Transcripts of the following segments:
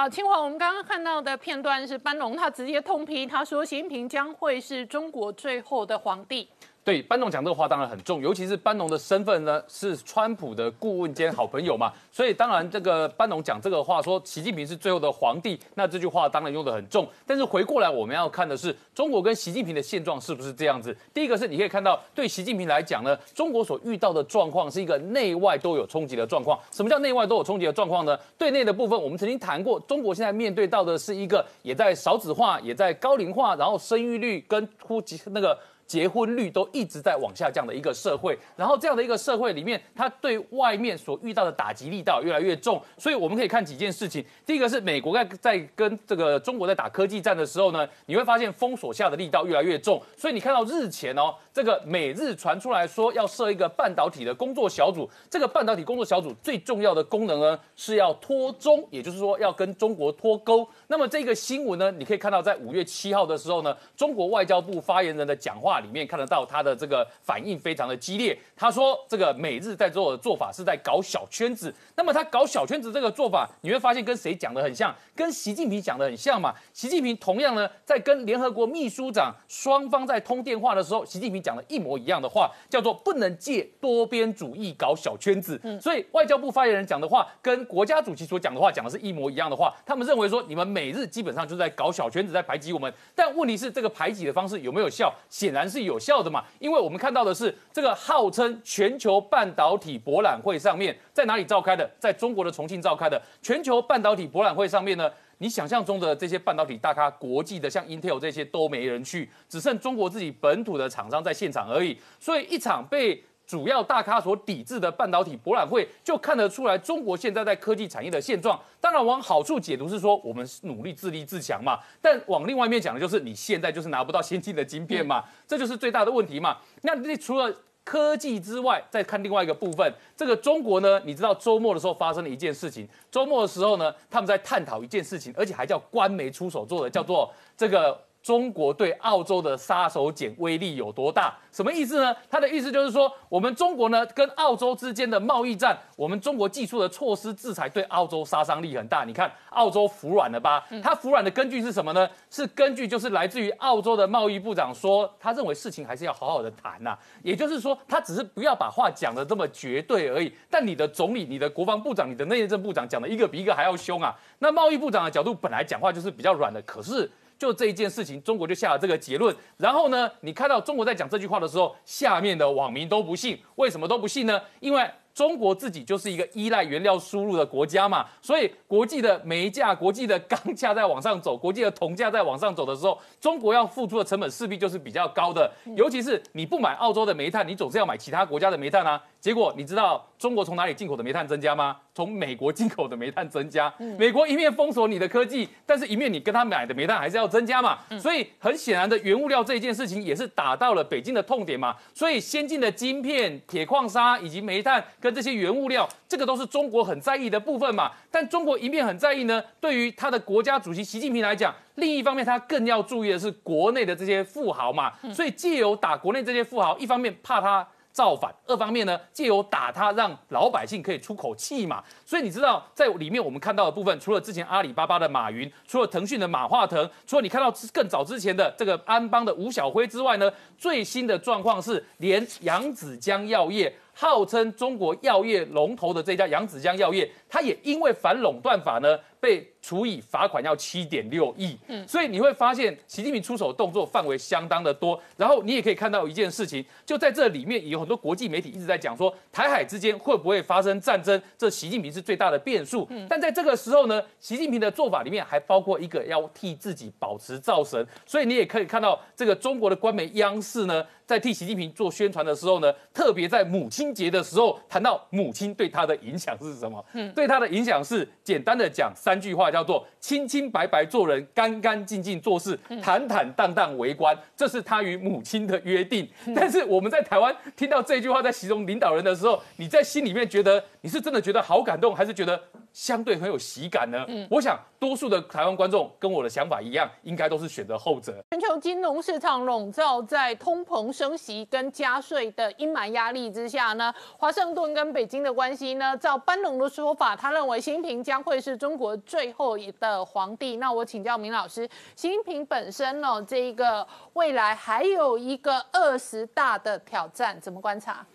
好，清华，我们刚刚看到的片段是班农，他直接痛批，他说习近平将会是中国最后的皇帝。对，班农讲这个话当然很重，尤其是班农的身份呢是川普的顾问兼好朋友嘛，所以当然这个班农讲这个话，说习近平是最后的皇帝，那这句话当然用得很重。但是回过来我们要看的是中国跟习近平的现状是不是这样子？第一个是你可以看到，对习近平来讲呢，中国所遇到的状况是一个内外都有冲击的状况。什么叫内外都有冲击的状况呢？对内的部分，我们曾经谈过，中国现在面对到的是一个也在少子化，也在高龄化，然后生育率跟呼及那个。结婚率都一直在往下降的一个社会，然后这样的一个社会里面，它对外面所遇到的打击力道越来越重，所以我们可以看几件事情。第一个是美国在在跟这个中国在打科技战的时候呢，你会发现封锁下的力道越来越重，所以你看到日前哦，这个美日传出来说要设一个半导体的工作小组，这个半导体工作小组最重要的功能呢是要脱中，也就是说要跟中国脱钩。那么这个新闻呢，你可以看到在五月七号的时候呢，中国外交部发言人的讲话。里面看得到他的这个反应非常的激烈。他说，这个美日在做的做法是在搞小圈子。那么他搞小圈子这个做法，你会发现跟谁讲的很像？跟习近平讲的很像嘛？习近平同样呢，在跟联合国秘书长双方在通电话的时候，习近平讲了一模一样的话，叫做不能借多边主义搞小圈子。所以外交部发言人讲的话，跟国家主席所讲的话讲的是一模一样的话。他们认为说，你们美日基本上就是在搞小圈子，在排挤我们。但问题是，这个排挤的方式有没有效？显然。是有效的嘛？因为我们看到的是这个号称全球半导体博览会上面在哪里召开的？在中国的重庆召开的全球半导体博览会上面呢？你想象中的这些半导体大咖，国际的像 Intel 这些都没人去，只剩中国自己本土的厂商在现场而已。所以一场被。主要大咖所抵制的半导体博览会，就看得出来中国现在在科技产业的现状。当然，往好处解读是说，我们努力自立自强嘛。但往另外一面讲的就是，你现在就是拿不到先进的晶片嘛，这就是最大的问题嘛。那你除了科技之外，再看另外一个部分，这个中国呢，你知道周末的时候发生了一件事情。周末的时候呢，他们在探讨一件事情，而且还叫官媒出手做的，叫做这个。中国对澳洲的杀手锏威力有多大？什么意思呢？他的意思就是说，我们中国呢跟澳洲之间的贸易战，我们中国技术的措施制裁对澳洲杀伤力很大。你看，澳洲服软了吧？他服软的根据是什么呢？是根据就是来自于澳洲的贸易部长说，他认为事情还是要好好的谈呐。也就是说，他只是不要把话讲的这么绝对而已。但你的总理、你的国防部长、你的内政部长讲的一个比一个还要凶啊。那贸易部长的角度本来讲话就是比较软的，可是。就这一件事情，中国就下了这个结论。然后呢，你看到中国在讲这句话的时候，下面的网民都不信。为什么都不信呢？因为。中国自己就是一个依赖原料输入的国家嘛，所以国际的煤价、国际的钢价在往上走，国际的铜价在往上走的时候，中国要付出的成本势必就是比较高的。尤其是你不买澳洲的煤炭，你总是要买其他国家的煤炭啊。结果你知道中国从哪里进口的煤炭增加吗？从美国进口的煤炭增加。美国一面封锁你的科技，但是一面你跟他买的煤炭还是要增加嘛。所以很显然的，原物料这一件事情也是打到了北京的痛点嘛。所以先进的晶片、铁矿砂以及煤炭跟这些原物料，这个都是中国很在意的部分嘛。但中国一面很在意呢，对于他的国家主席习近平来讲，另一方面他更要注意的是国内的这些富豪嘛。所以借由打国内这些富豪，一方面怕他。造反，二方面呢，借由打他，让老百姓可以出口气嘛。所以你知道，在里面我们看到的部分，除了之前阿里巴巴的马云，除了腾讯的马化腾，除了你看到更早之前的这个安邦的吴晓辉之外呢，最新的状况是，连扬子江药业。号称中国药业龙头的这家扬子江药业，它也因为反垄断法呢，被处以罚款要七点六亿。嗯，所以你会发现习近平出手动作范围相当的多。然后你也可以看到一件事情，就在这里面有很多国际媒体一直在讲说，台海之间会不会发生战争？这习近平是最大的变数。嗯，但在这个时候呢，习近平的做法里面还包括一个要替自己保持造神。所以你也可以看到这个中国的官媒央视呢。在替习近平做宣传的时候呢，特别在母亲节的时候谈到母亲对他的影响是什么？嗯，对他的影响是简单的讲三句话，叫做清清白白做人，干干净净做事，坦坦荡荡为官，这是他与母亲的约定。但是我们在台湾听到这句话在形容领导人的时候，你在心里面觉得你是真的觉得好感动，还是觉得相对很有喜感呢？嗯，我想多数的台湾观众跟我的想法一样，应该都是选择后者。全球金融市场笼罩在通膨升息跟加税的阴霾压力之下呢，华盛顿跟北京的关系呢，照班农的说法，他认为习近平将会是中国最后的皇帝。那我请教明老师，习近平本身呢，这一个未来还有一个二十大的挑战，怎么观察？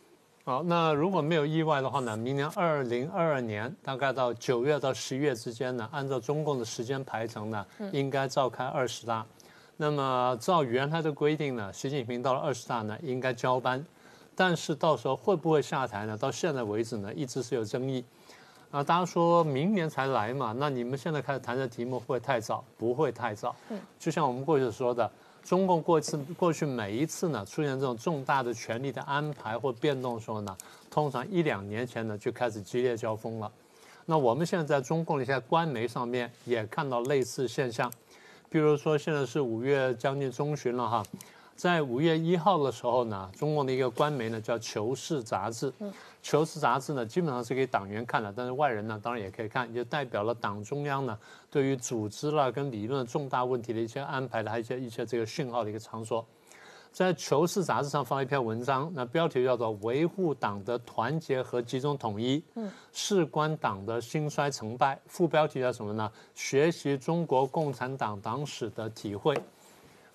好，那如果没有意外的话呢，明年二零二二年大概到九月到十一月之间呢，按照中共的时间排程呢，应该召开二十大。那么照原来的规定呢，习近平到了二十大呢，应该交班。但是到时候会不会下台呢？到现在为止呢，一直是有争议。啊，大家说明年才来嘛，那你们现在开始谈这题目会不会太早？不会太早。嗯，就像我们过去说的。中共过去过去每一次呢出现这种重大的权力的安排或变动的时候呢，通常一两年前呢就开始激烈交锋了。那我们现在在中共的一些官媒上面也看到类似现象，比如说现在是五月将近中旬了哈。在五月一号的时候呢，中共的一个官媒呢叫《求是》杂志，《求是》杂志呢基本上是给党员看的，但是外人呢当然也可以看，就代表了党中央呢对于组织啦跟理论重大问题的一些安排的，还有一些一些这个讯号的一个场所。在《求是》杂志上放了一篇文章，那标题叫做《维护党的团结和集中统一》，事关党的兴衰成败。副标题叫什么呢？学习中国共产党党史的体会。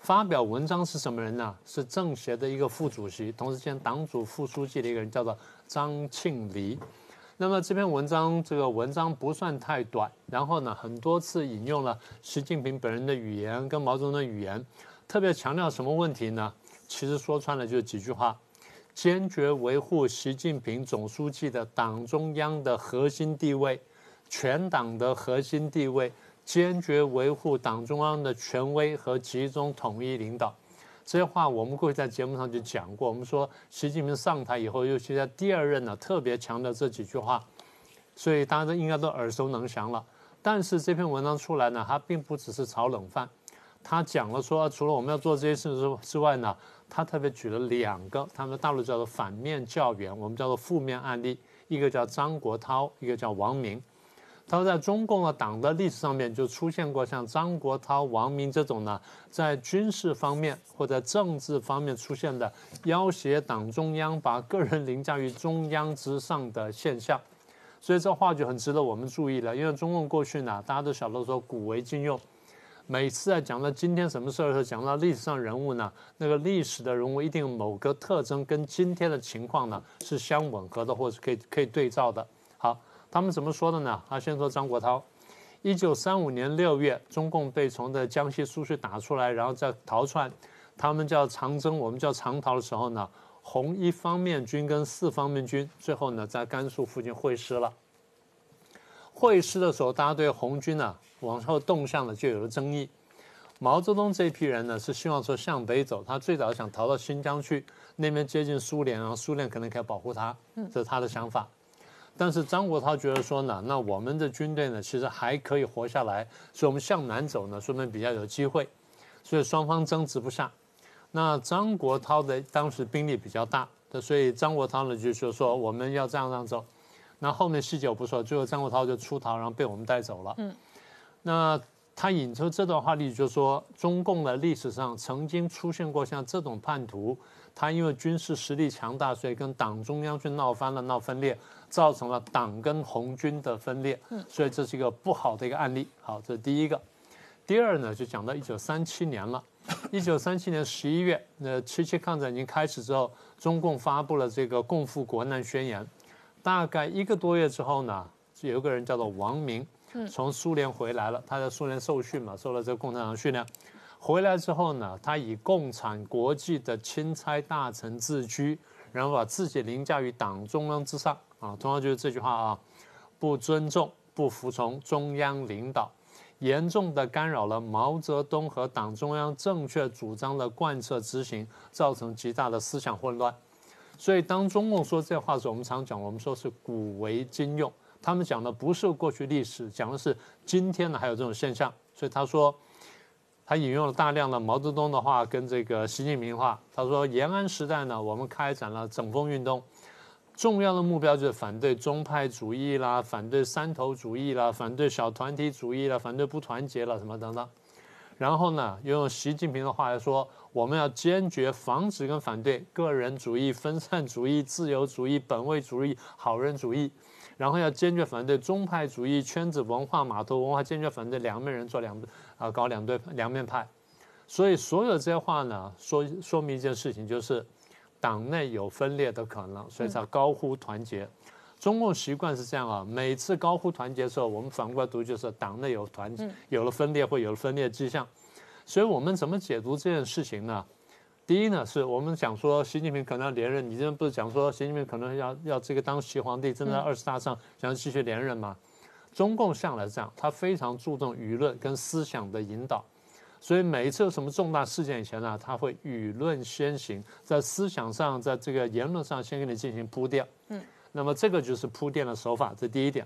发表文章是什么人呢？是政协的一个副主席，同时兼党组副书记的一个人，叫做张庆黎。那么这篇文章，这个文章不算太短，然后呢，很多次引用了习近平本人的语言跟毛泽东的语言，特别强调什么问题呢？其实说穿了就是几句话：坚决维护习近平总书记的党中央的核心地位，全党的核心地位。坚决维护党中央的权威和集中统一领导，这些话我们过去在节目上就讲过。我们说习近平上台以后，尤其在第二任呢，特别强调这几句话，所以大家都应该都耳熟能详了。但是这篇文章出来呢，它并不只是炒冷饭，他讲了说，除了我们要做这些事之之外呢，他特别举了两个，他们大陆叫做反面教员，我们叫做负面案例，一个叫张国焘，一个叫王明。他说，在中共的党的历史上面就出现过像张国焘、王明这种呢，在军事方面或者政治方面出现的要挟党中央、把个人凌驾于中央之上的现象。所以这话就很值得我们注意了。因为中共过去呢，大家都晓得说古为今用，每次在讲到今天什么事儿的时候，讲到历史上人物呢，那个历史的人物一定某个特征跟今天的情况呢是相吻合的，或是可以可以对照的。好。他们怎么说的呢？啊先说张国焘，一九三五年六月，中共被从的江西苏区打出来，然后再逃窜，他们叫长征，我们叫长逃的时候呢，红一方面军跟四方面军最后呢在甘肃附近会师了。会师的时候，大家对红军呢往后动向呢就有了争议。毛泽东这一批人呢是希望说向北走，他最早想逃到新疆去，那边接近苏联，然后苏联可能可以保护他，这是他的想法。但是张国焘觉得说呢，那我们的军队呢，其实还可以活下来，所以我们向南走呢，说明比较有机会，所以双方争执不下。那张国焘的当时兵力比较大，所以张国焘呢就就说我们要这样这样走。那后面细节我不说，最后张国焘就出逃，然后被我们带走了。嗯，那他引出这段话例子，就说中共的历史上曾经出现过像这种叛徒。他因为军事实力强大，所以跟党中央去闹翻了、闹分裂，造成了党跟红军的分裂。嗯，所以这是一个不好的一个案例。好，这是第一个。第二呢，就讲到一九三七年了。一九三七年十一月，那七七抗战已经开始之后，中共发布了这个共赴国难宣言。大概一个多月之后呢，有一个人叫做王明，从苏联回来了。他在苏联受训嘛，受了这个共产党训练。回来之后呢，他以共产国际的钦差大臣自居，然后把自己凌驾于党中央之上啊。同样就是这句话啊，不尊重、不服从中央领导，严重的干扰了毛泽东和党中央正确主张的贯彻执行，造成极大的思想混乱。所以当中共说这话的时候，我们常讲，我们说是古为今用。他们讲的不是过去历史，讲的是今天呢还有这种现象。所以他说。他引用了大量的毛泽东的话跟这个习近平话。他说：“延安时代呢，我们开展了整风运动，重要的目标就是反对宗派主义啦，反对山头主义啦，反对小团体主义啦，反对不团结了什么等等。然后呢，用习近平的话来说，我们要坚决防止跟反对个人主义、分散主义、自由主义、本位主义、好人主义。然后要坚决反对宗派主义、圈子文化、码头文化，坚决反对两面人做两啊搞两对两面派。所以所有这些话呢，说说明一件事情，就是党内有分裂的可能，所以才高呼团结。中共习惯是这样啊，每次高呼团结的时候，我们反过来读就是党内有团有了分裂或有了分裂迹象。所以我们怎么解读这件事情呢？第一呢，是我们讲说习近平可能要连任，你这边不是讲说习近平可能要要这个当习皇帝，正在二十大上想要继续连任吗？中共向来是这样，他非常注重舆论跟思想的引导，所以每一次有什么重大事件以前呢，他会舆论先行，在思想上，在这个言论上先给你进行铺垫。嗯，那么这个就是铺垫的手法，这第一点。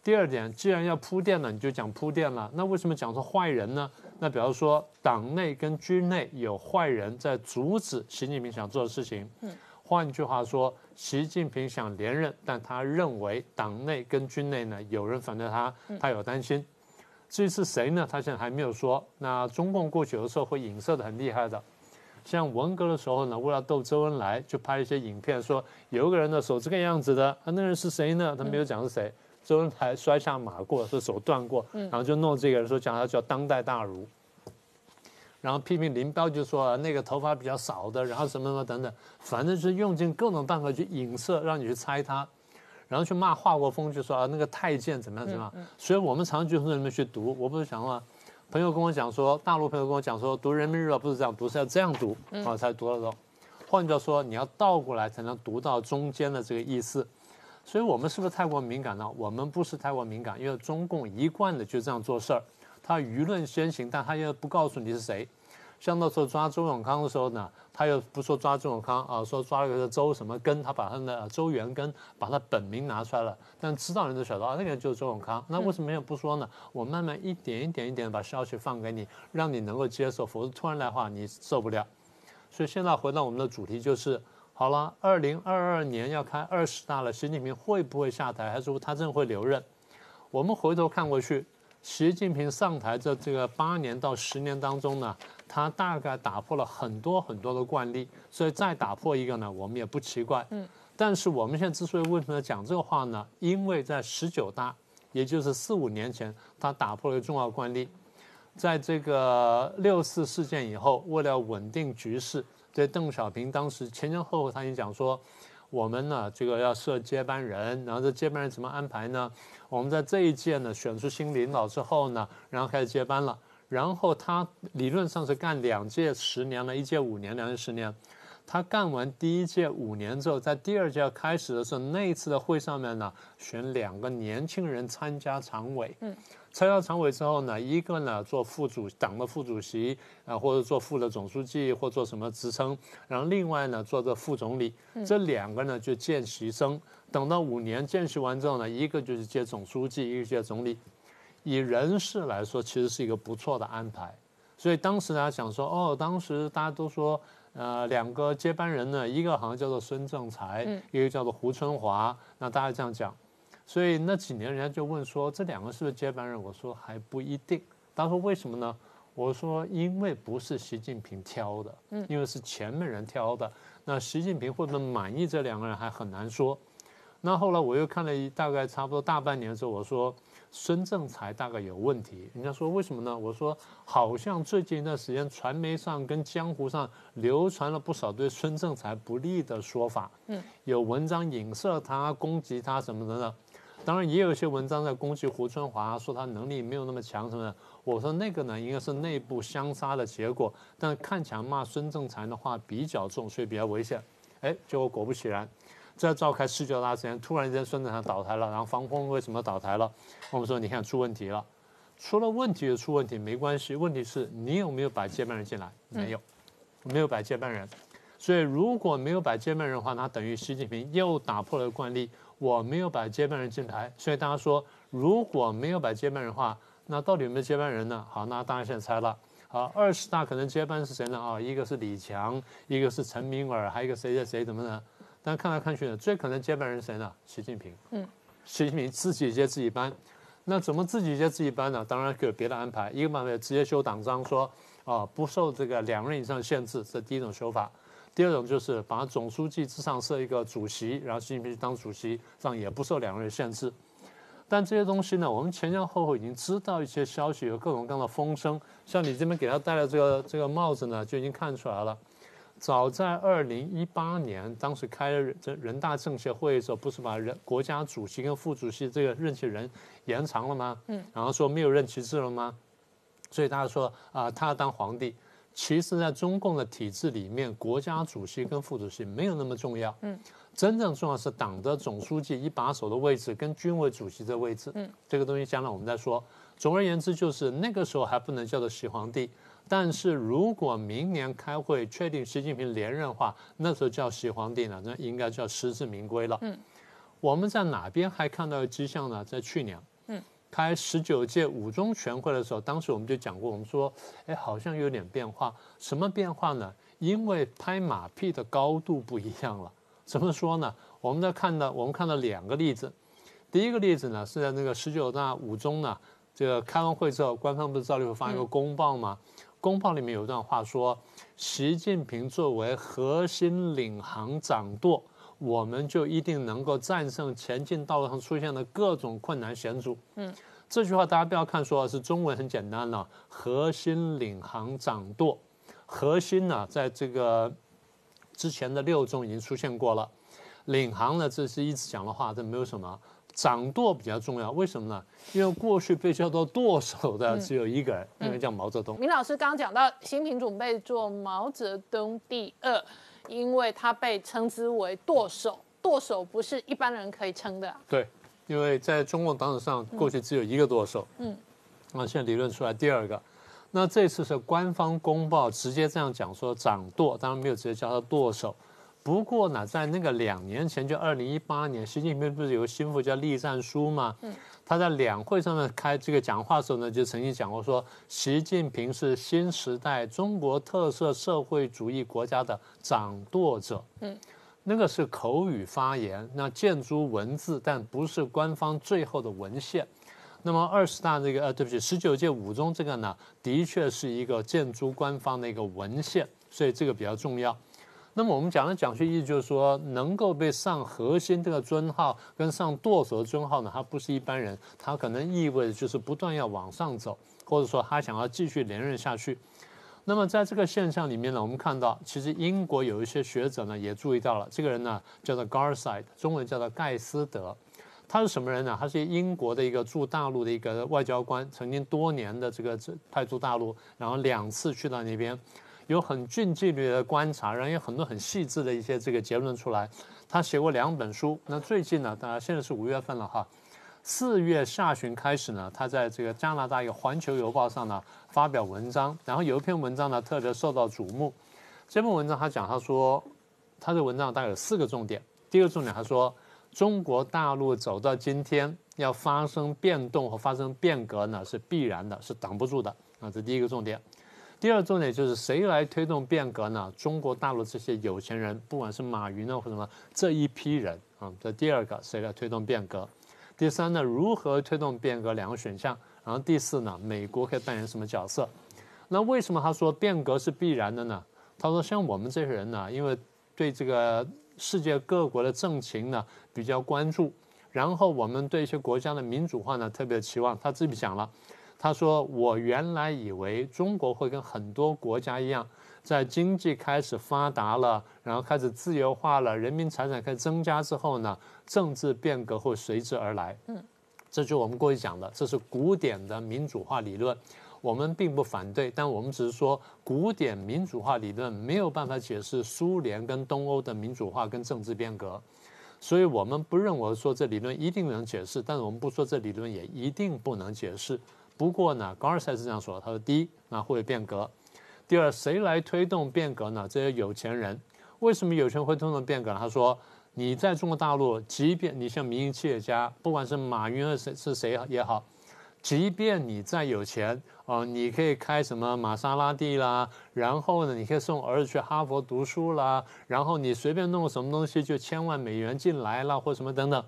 第二点，既然要铺垫了，你就讲铺垫了。那为什么讲说坏人呢？那比方说，党内跟军内有坏人在阻止习近平想做的事情。嗯，换句话说，习近平想连任，但他认为党内跟军内呢有人反对他，他有担心。至于是谁呢？他现在还没有说。那中共过去有的时候会影射的很厉害的，像文革的时候呢，为了逗周恩来，就拍一些影片，说有一个人的手这个样子的，啊，那个人是谁呢？他没有讲是谁。周恩来摔下马过，说手断过，然后就弄这个人说讲他叫当代大儒，然后批评林彪就说那个头发比较少的，然后什么什么等等，反正是用尽各种办法去影射，让你去猜他，然后去骂华国锋就说啊那个太监怎么样怎么样，所以我们常常就从里面去读。我不是讲话，朋友跟我讲说，大陆朋友跟我讲说，读人民日报不是这样读，是要这样读啊才读得懂。换句话说，你要倒过来才能读到中间的这个意思。所以我们是不是太过敏感呢？我们不是太过敏感，因为中共一贯的就这样做事儿，他舆论先行，但他又不告诉你是谁。像那时候抓周永康的时候呢，他又不说抓周永康啊，说抓了个周什么根，他把他的周元根把他本名拿出来了，但知道人都晓得啊，那个人就是周永康。那为什么又不说呢？我慢慢一点一点一点把消息放给你，让你能够接受，否则突然来话你受不了。所以现在回到我们的主题就是。好了，二零二二年要开二十大了，习近平会不会下台，还是说他真会留任？我们回头看过去，习近平上台这这个八年到十年当中呢，他大概打破了很多很多的惯例，所以再打破一个呢，我们也不奇怪。嗯。但是我们现在之所以为什么要讲这个话呢？因为在十九大，也就是四五年前，他打破了一个重要惯例，在这个六四事件以后，为了稳定局势。对邓小平当时前前后后他已经讲说，我们呢这个要设接班人，然后这接班人怎么安排呢？我们在这一届呢选出新领导之后呢，然后开始接班了。然后他理论上是干两届十年了，一届五年，两届十年。他干完第一届五年之后，在第二届开始的时候，那一次的会上面呢，选两个年轻人参加常委。嗯。参加常委之后呢，一个呢做副主党的副主席啊，或者做副的总书记，或做什么职称，然后另外呢做这副总理，这两个呢就见习生。等到五年见习完之后呢，一个就是接总书记，一个接总理。以人事来说，其实是一个不错的安排。所以当时大家想说，哦，当时大家都说，呃，两个接班人呢，一个好像叫做孙政才，一个叫做胡春华，那大家这样讲。所以那几年，人家就问说，这两个是不是接班人？我说还不一定。他说为什么呢？我说因为不是习近平挑的，嗯，因为是前面人挑的。那习近平会不会满意这两个人还很难说。那后来我又看了一大概差不多大半年之后，我说孙政才大概有问题。人家说为什么呢？我说好像最近一段时间传媒上跟江湖上流传了不少对孙政才不利的说法，嗯，有文章影射他、攻击他什么的呢？当然也有一些文章在攻击胡春华，说他能力没有那么强什么的。我说那个呢，应该是内部相杀的结果。但看起来骂孙政才的话比较重，所以比较危险。哎，结果果不其然，在召开十九大之前，突然间孙政才倒台了。然后防空为什么倒台了？我们说你看出问题了，出了问题就出问题没关系，问题是你有没有摆接班人进来？没有，没有摆接班人。所以如果没有摆接班人的话，那等于习近平又打破了惯例。我没有把接班人进来，所以大家说如果没有把接班人的话，那到底有没有接班人呢？好，那大家现在猜了。好，二十大可能接班是谁呢？啊，一个是李强，一个是陈明尔，还有一个谁谁谁怎么呢？但看来看去呢，最可能接班人谁呢？习近平。嗯，习近平自己接自己班。那怎么自己接自己班呢？当然有别的安排。一个办法直接修党章，说啊不受这个两人以上限制，这第一种修法。第二种就是把总书记之上设一个主席，然后习近平当主席，这样也不受两人限制。但这些东西呢，我们前前后后已经知道一些消息，有各种各样的风声。像你这边给他戴的这个这个帽子呢，就已经看出来了。早在二零一八年，当时开这人大政协会议的时候，不是把人国家主席跟副主席这个任期人延长了吗？嗯，然后说没有任期制了吗？所以大家说啊，他要当皇帝。其实，在中共的体制里面，国家主席跟副主席没有那么重要。嗯，真正重要是党的总书记一把手的位置跟军委主席的位置。嗯，这个东西将来我们再说。总而言之，就是那个时候还不能叫做习皇帝。但是如果明年开会确定习近平连任的话，那时候叫习皇帝了，那应该叫实至名归了。嗯，我们在哪边还看到迹象呢？在去年，嗯，开十九届五中全会的时候，当时我们就讲过，我们说，哎，好像有点变化。什么变化呢？因为拍马屁的高度不一样了。怎么说呢？我们在看到，我们看到两个例子。第一个例子呢，是在那个十九大五中呢，这个开完会之后，官方不是照例会发一个公报吗？公报里面有一段话说：“习近平作为核心领航掌舵，我们就一定能够战胜前进道路上出现的各种困难险阻。”嗯，这句话大家不要看说是中文很简单了，“核心领航掌舵”，核心呢，在这个之前的六中已经出现过了，领航呢，这是一直讲的话，这没有什么。掌舵比较重要，为什么呢？因为过去被叫做舵手的只有一个人，因为叫毛泽东。明老师刚刚讲到，新品准备做毛泽东第二，因为他被称之为舵手，舵手不是一般人可以称的。对，因为在中共党史上，过去只有一个舵手。嗯，那现在理论出来第二个，那这次是官方公报直接这样讲说掌舵，当然没有直接叫他舵手。不过呢，在那个两年前，就二零一八年，习近平不是有个心腹叫栗战书吗？嗯，他在两会上面开这个讲话的时候呢，就曾经讲过说，习近平是新时代中国特色社会主义国家的掌舵者。嗯，那个是口语发言，那建筑文字，但不是官方最后的文献。那么二十大这个呃，对不起，十九届五中这个呢，的确是一个建筑官方的一个文献，所以这个比较重要。那么我们讲的讲学意思就是说，能够被上核心这个尊号跟上舵手的尊号呢，他不是一般人，他可能意味着就是不断要往上走，或者说他想要继续连任下去。那么在这个现象里面呢，我们看到其实英国有一些学者呢也注意到了，这个人呢叫做 Garside，中文叫做盖斯德，他是什么人呢？他是英国的一个驻大陆的一个外交官，曾经多年的这个派驻大陆，然后两次去到那边。有很近距离的观察，然后有很多很细致的一些这个结论出来。他写过两本书。那最近呢，当然现在是五月份了哈，四月下旬开始呢，他在这个加拿大一个《环球邮报》上呢发表文章，然后有一篇文章呢特别受到瞩目。这篇文章他讲，他说他的文章大概有四个重点。第一个重点，他说中国大陆走到今天要发生变动和发生变革呢是必然的，是挡不住的啊，这第一个重点。第二重点就是谁来推动变革呢？中国大陆这些有钱人，不管是马云呢或什么这一批人啊，这第二个谁来推动变革？第三呢，如何推动变革？两个选项。然后第四呢，美国可以扮演什么角色？那为什么他说变革是必然的呢？他说像我们这些人呢，因为对这个世界各国的政情呢比较关注，然后我们对一些国家的民主化呢特别期望。他自己讲了。他说：“我原来以为中国会跟很多国家一样，在经济开始发达了，然后开始自由化了，人民财产开始增加之后呢，政治变革会随之而来。嗯，这就我们过去讲的，这是古典的民主化理论，我们并不反对，但我们只是说，古典民主化理论没有办法解释苏联跟东欧的民主化跟政治变革，所以我们不认为说这理论一定能解释，但是我们不说这理论也一定不能解释。”不过呢，高尔赛是这样说：他说，第一，那会变革；第二，谁来推动变革呢？这些有钱人。为什么有钱人会推动变革？他说，你在中国大陆，即便你像民营企业家，不管是马云是是谁也好，即便你再有钱哦，你可以开什么玛莎拉蒂啦，然后呢，你可以送儿子去哈佛读书啦，然后你随便弄个什么东西就千万美元进来了或什么等等。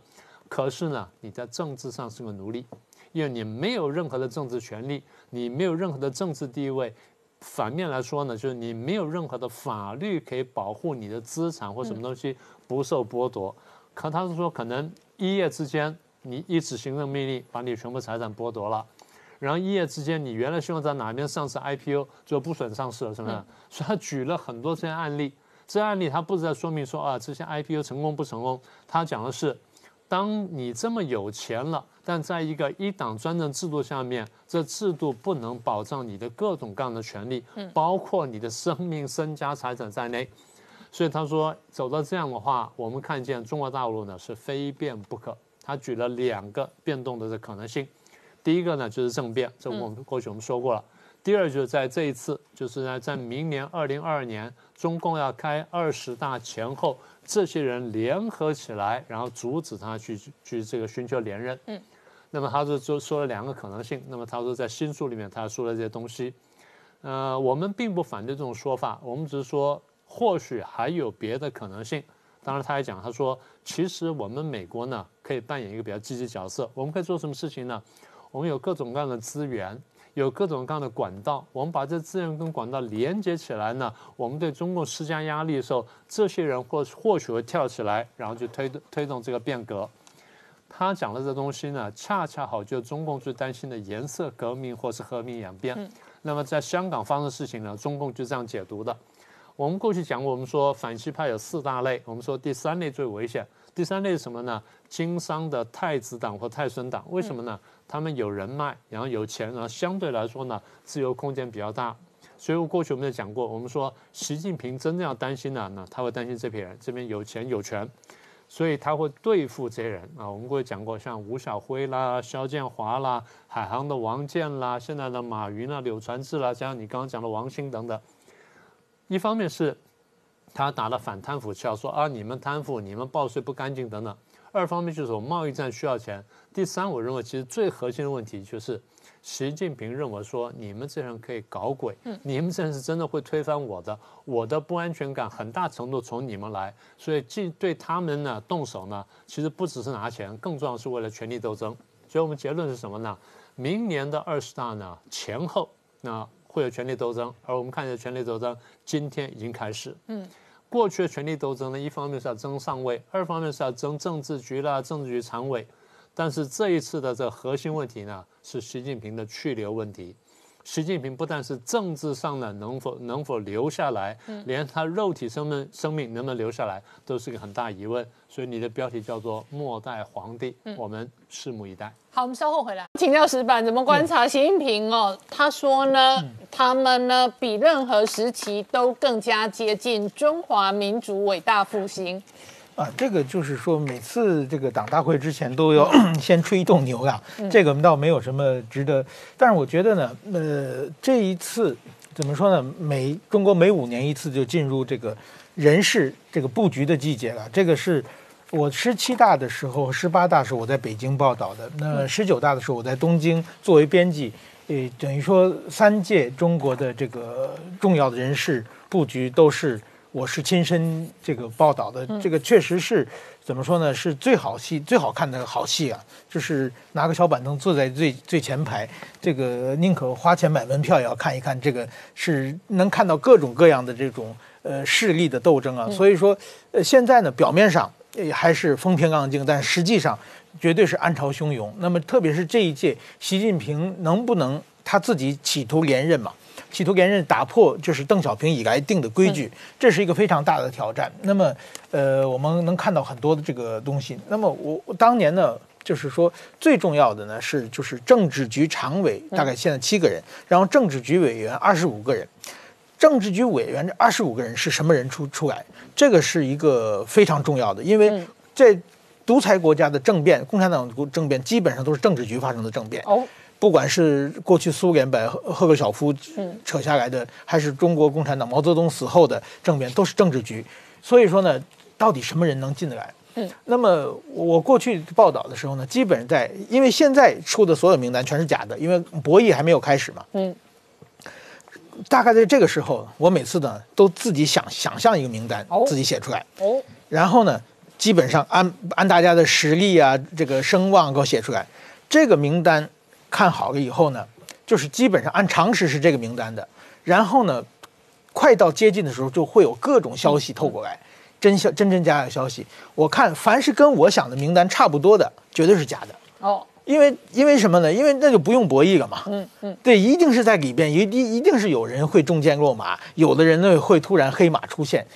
可是呢，你在政治上是个奴隶，因为你没有任何的政治权利，你没有任何的政治地位。反面来说呢，就是你没有任何的法律可以保护你的资产或什么东西不受剥夺。可他是说，可能一夜之间，你一纸行政命令把你全部财产剥夺了，然后一夜之间，你原来希望在哪边上市 IPO 就不准上市了，是不是？所以他举了很多这些案例。这些案例他不是在说明说啊，这些 IPO 成功不成功，他讲的是。当你这么有钱了，但在一个一党专政制度下面，这制度不能保障你的各种各样的权利，包括你的生命、身家、财产在内。所以他说，走到这样的话，我们看见中国大陆呢是非变不可。他举了两个变动的这可能性，第一个呢就是政变，这我们过去我们说过了。第二就是在这一次，就是呢在明年二零二二年，中共要开二十大前后。这些人联合起来，然后阻止他去去这个寻求连任。嗯，那么他就就说了两个可能性。那么他说在新书里面他说了这些东西。呃，我们并不反对这种说法，我们只是说或许还有别的可能性。当然，他还讲他说，其实我们美国呢可以扮演一个比较积极角色。我们可以做什么事情呢？我们有各种各样的资源。有各种各样的管道，我们把这资源跟管道连接起来呢，我们对中共施加压力的时候，这些人或或许会跳起来，然后就推动推动这个变革。他讲的这东西呢，恰恰好就中共最担心的颜色革命或是和平演变。那么在香港发生的事情呢，中共就这样解读的。我们过去讲过，我们说反西派有四大类，我们说第三类最危险。第三类是什么呢？经商的太子党或太孙党，为什么呢？他们有人脉，然后有钱，然后相对来说呢，自由空间比较大。所以我过去我们也讲过，我们说习近平真正要担心的呢，他会担心这批人，这边有钱有权，所以他会对付这些人啊。我们过去讲过，像吴晓辉啦、肖建华啦、海航的王健啦、现在的马云啦、柳传志啦，加上你刚刚讲的王兴等等，一方面是。他打了反贪腐票，说啊，你们贪腐，你们报税不干净等等。二方面就是我贸易战需要钱。第三，我认为其实最核心的问题就是，习近平认为说你们这人可以搞鬼，你们这人是真的会推翻我的，我的不安全感很大程度从你们来。所以，既对他们呢动手呢，其实不只是拿钱，更重要是为了权力斗争。所以我们结论是什么呢？明年的二十大呢前后那。会有权力斗争，而我们看见权力斗争今天已经开始。嗯，过去的权力斗争呢，一方面是要争上位，二方面是要争政治局啦、政治局常委。但是这一次的这核心问题呢，是习近平的去留问题。习近平不但是政治上呢能否能否留下来，连他肉体生命生命能不能留下来，都是个很大疑问。所以你的标题叫做“末代皇帝”，我们拭目以待。好，我们稍后回来。请教石板怎么观察习近平哦？他说呢，他们呢比任何时期都更加接近中华民族伟大复兴。啊，这个就是说，每次这个党大会之前都要 先吹一动牛呀，这个倒没有什么值得。但是我觉得呢，呃，这一次怎么说呢？每中国每五年一次就进入这个人事这个布局的季节了。这个是我十七大的时候、十八大时候我在北京报道的，那十九大的时候我在东京作为编辑，呃，等于说三届中国的这个重要的人事布局都是。我是亲身这个报道的，这个确实是怎么说呢？是最好戏、最好看的好戏啊！就是拿个小板凳坐在最最前排，这个宁可花钱买门票也要看一看。这个是能看到各种各样的这种呃势力的斗争啊！所以说，呃，现在呢，表面上还是风平浪静，但实际上绝对是暗潮汹涌。那么，特别是这一届，习近平能不能他自己企图连任嘛？企图连任，打破就是邓小平以来定的规矩，这是一个非常大的挑战。那么，呃，我们能看到很多的这个东西。那么，我当年呢，就是说最重要的呢是，就是政治局常委大概现在七个人，然后政治局委员二十五个人。政治局委员这二十五个人是什么人出出来？这个是一个非常重要的，因为在独裁国家的政变，共产党政变基本上都是政治局发生的政变。哦。不管是过去苏联把赫赫晓夫扯下来的，还是中国共产党毛泽东死后的政变，都是政治局。所以说呢，到底什么人能进得来？嗯，那么我过去报道的时候呢，基本在因为现在出的所有名单全是假的，因为博弈还没有开始嘛。嗯，大概在这个时候，我每次呢都自己想想象一个名单，自己写出来。哦，然后呢，基本上按按大家的实力啊，这个声望给我写出来。这个名单看好了以后呢，就是基本上按常识是这个名单的。然后呢，快到接近的时候，就会有各种消息透过来。真消真真假假的消息，我看凡是跟我想的名单差不多的，绝对是假的哦。因为因为什么呢？因为那就不用博弈了嘛。嗯嗯，对，一定是在里边一一一定是有人会中箭落马，有的人呢会突然黑马出现，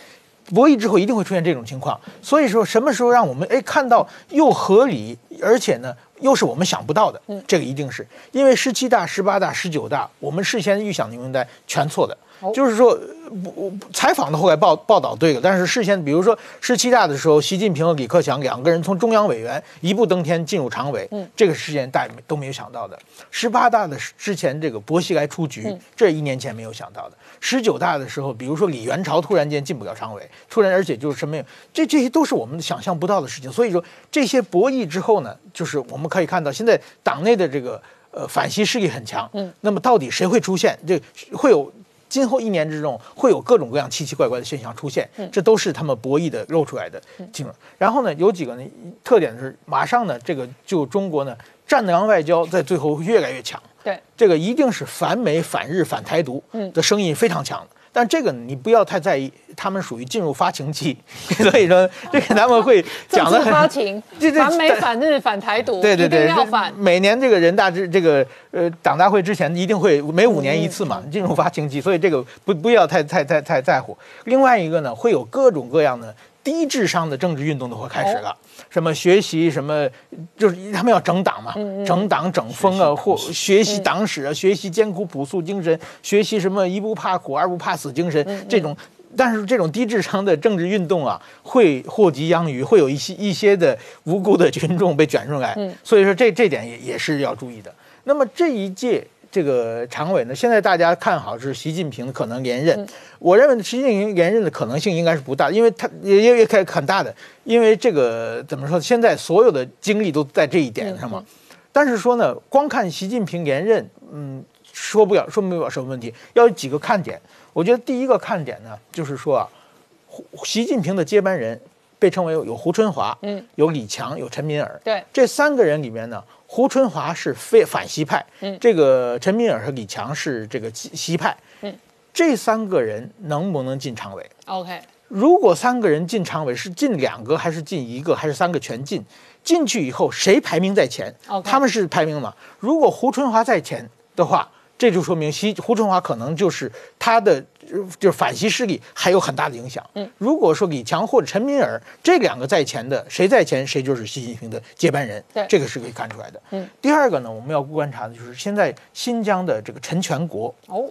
博弈之后一定会出现这种情况。所以说什么时候让我们哎看到又合理，而且呢又是我们想不到的，这个一定是因为十七大、十八大、十九大，我们事先预想的名单全错的。就是说，不采访的后来报报道对了，但是事先，比如说十七大的时候，习近平和李克强两个人从中央委员一步登天进入常委，嗯，这个事件大家都没有想到的。十八大的之前，这个薄熙来出局，这一年前没有想到的。十九大的时候，比如说李元朝突然间进不了常委，突然而且就是什么，这这些都是我们想象不到的事情。所以说这些博弈之后呢，就是我们可以看到现在党内的这个呃反西势力很强，嗯，那么到底谁会出现？这会有。今后一年之中会有各种各样奇奇怪怪的现象出现，这都是他们博弈的露出来的情况。然后呢，有几个呢特点是，马上呢这个就中国呢战狼外交在最后越来越强。对，这个一定是反美、反日、反台独的声音非常强。但这个你不要太在意，他们属于进入发情期，所以说这个他们会 讲的很发情，反美反日反台独，对对对，要反。每年这个人大这这个呃党大会之前一定会每五年一次嘛，进入发情期，所以这个不不要太太太太在乎。另外一个呢，会有各种各样的。低智商的政治运动都会开始了，什么学习什么，就是他们要整党嘛，整党整风啊，或学习党史啊，学习艰苦朴素精神，学习什么一不怕苦二不怕死精神，这种，但是这种低智商的政治运动啊，会祸及殃于，会有一些一些的无辜的群众被卷入来，所以说这这点也也是要注意的。那么这一届。这个常委呢，现在大家看好是习近平可能连任。我认为习近平连任的可能性应该是不大，因为他也也也可以很大的，因为这个怎么说？现在所有的精力都在这一点上嘛。但是说呢，光看习近平连任，嗯，说不了，说不了什么问题。要有几个看点，我觉得第一个看点呢，就是说啊，习近平的接班人被称为有胡春华，嗯，有李强，有陈敏尔，对，这三个人里面呢。胡春华是非反西派，嗯，这个陈敏尔和李强是这个西西派，嗯，这三个人能不能进常委？OK，如果三个人进常委，是进两个还是进一个，还是三个全进？进去以后谁排名在前他们是排名嘛？如果胡春华在前的话。这就说明西胡春华可能就是他的就是反西势力还有很大的影响。嗯，如果说李强或者陈敏尔这两个在前的谁在前，谁就是习近平的接班人。对，这个是可以看出来的。嗯，第二个呢，我们要观察的就是现在新疆的这个陈全国。哦，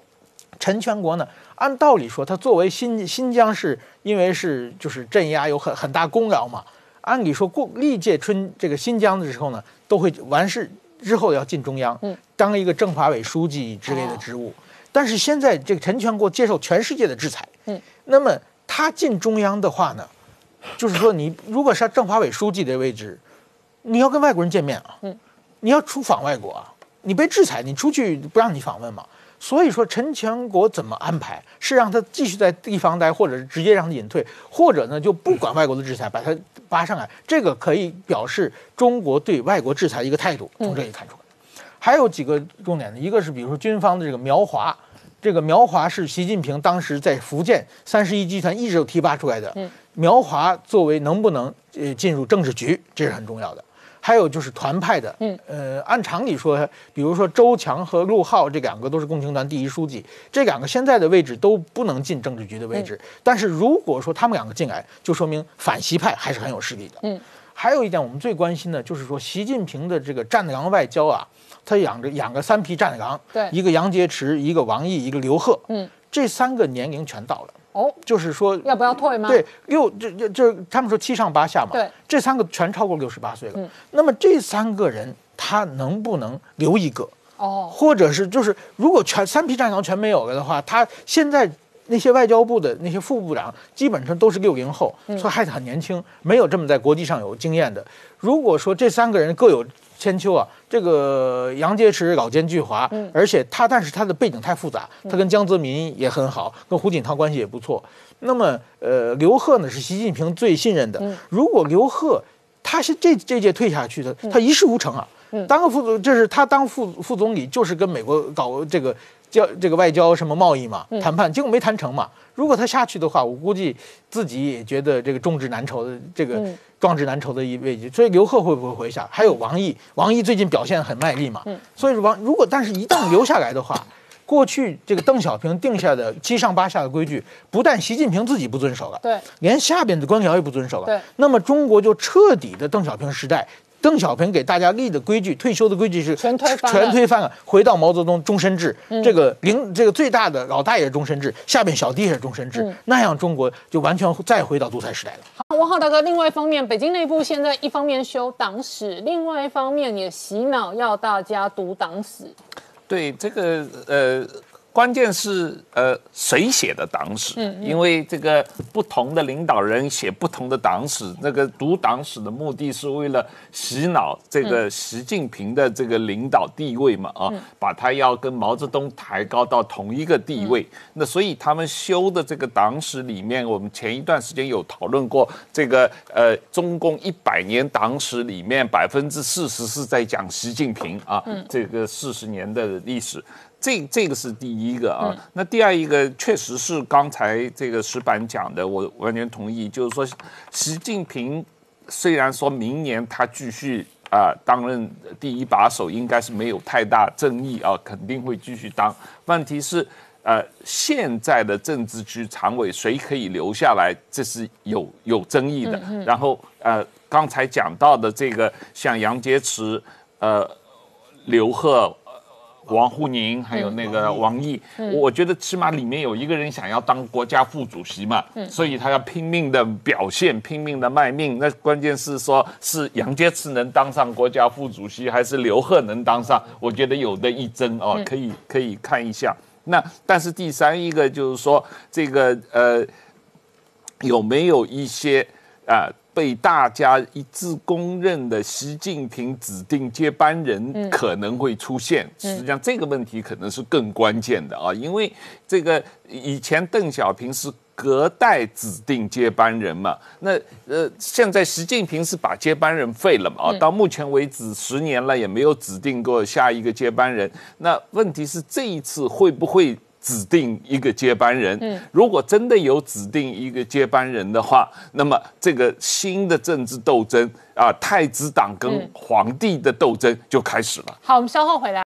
陈全国呢，按道理说他作为新新疆是因为是就是镇压有很很大功劳嘛，按理说过历届春这个新疆的时候呢，都会完事。之后要进中央，嗯，当一个政法委书记之类的职务，但是现在这个陈全国接受全世界的制裁，嗯，那么他进中央的话呢，就是说你如果是政法委书记的位置，你要跟外国人见面啊，嗯，你要出访外国啊，你被制裁，你出去不让你访问嘛。所以说，陈全国怎么安排？是让他继续在地方待，或者是直接让他隐退，或者呢就不管外国的制裁，把他扒上来？这个可以表示中国对外国制裁的一个态度，从这里看出来。还有几个重点的，一个是比如说军方的这个苗华，这个苗华是习近平当时在福建三十一集团一直有提拔出来的。苗华作为能不能呃进入政治局，这是很重要的。还有就是团派的，嗯，呃，按常理说，比如说周强和陆浩这两个都是共青团第一书记，这两个现在的位置都不能进政治局的位置。但是如果说他们两个进来，就说明反习派还是很有势力的。嗯，还有一点我们最关心的就是说，习近平的这个战狼外交啊，他养着养个三匹战狼，对，一个杨洁篪，一个王毅，一个刘鹤，嗯，这三个年龄全到了。哦，就是说要不要退吗？对，六这这这他们说七上八下嘛。对，这三个全超过六十八岁了。嗯，那么这三个人他能不能留一个？哦，或者是就是如果全三匹战狼全没有了的话，他现在那些外交部的那些副部长基本上都是六零后，所以还很年轻，没有这么在国际上有经验的。如果说这三个人各有千秋啊，这个杨洁篪老奸巨猾，而且他但是他的背景太复杂，他跟江泽民也很好，跟胡锦涛关系也不错。那么呃，刘鹤呢是习近平最信任的，如果刘鹤他是这这届退下去的，他一事无成啊。当个副总，这是他当副副总理，就是跟美国搞这个交这个外交什么贸易嘛谈判，结果没谈成嘛。如果他下去的话，我估计自己也觉得这个众志难酬的这个壮志难酬的一位置。所以刘鹤会不会回下？还有王毅，王毅最近表现很卖力嘛。所以王如果但是一旦留下来的话，过去这个邓小平定下的七上八下的规矩，不但习近平自己不遵守了，对，连下边的官僚也不遵守了。对，那么中国就彻底的邓小平时代。邓小平给大家立的规矩，退休的规矩是全推翻，全推翻了，回到毛泽东终身制。这个领这个最大的老大也是终身制，下面小弟也是终身制，那样中国就完全再回到独裁时代了。好，王浩大哥，另外一方面，北京内部现在一方面修党史，另外一方面也洗脑要大家读党史。对这个呃。关键是呃谁写的党史？嗯，因为这个不同的领导人写不同的党史，那个读党史的目的是为了洗脑这个习近平的这个领导地位嘛啊，把他要跟毛泽东抬高到同一个地位。那所以他们修的这个党史里面，我们前一段时间有讨论过，这个呃中共一百年党史里面百分之四十是在讲习近平啊，这个四十年的历史。这这个是第一个啊，那第二一个确实是刚才这个石板讲的，我完全同意。就是说，习近平虽然说明年他继续啊担任第一把手，应该是没有太大争议啊，肯定会继续当。问题是，呃，现在的政治局常委谁可以留下来，这是有有争议的。然后呃，刚才讲到的这个像杨洁篪、呃刘鹤。王沪宁还有那个王毅，我觉得起码里面有一个人想要当国家副主席嘛，所以他要拼命的表现，拼命的卖命。那关键是说，是杨洁篪能当上国家副主席，还是刘鹤能当上？我觉得有的一争哦，可以可以看一下。那但是第三一个就是说，这个呃，有没有一些啊？被大家一致公认的习近平指定接班人可能会出现，实际上这个问题可能是更关键的啊，因为这个以前邓小平是隔代指定接班人嘛，那呃现在习近平是把接班人废了嘛啊，到目前为止十年了也没有指定过下一个接班人，那问题是这一次会不会？指定一个接班人，如果真的有指定一个接班人的话，那么这个新的政治斗争啊，太子党跟皇帝的斗争就开始了。好，我们稍后回来。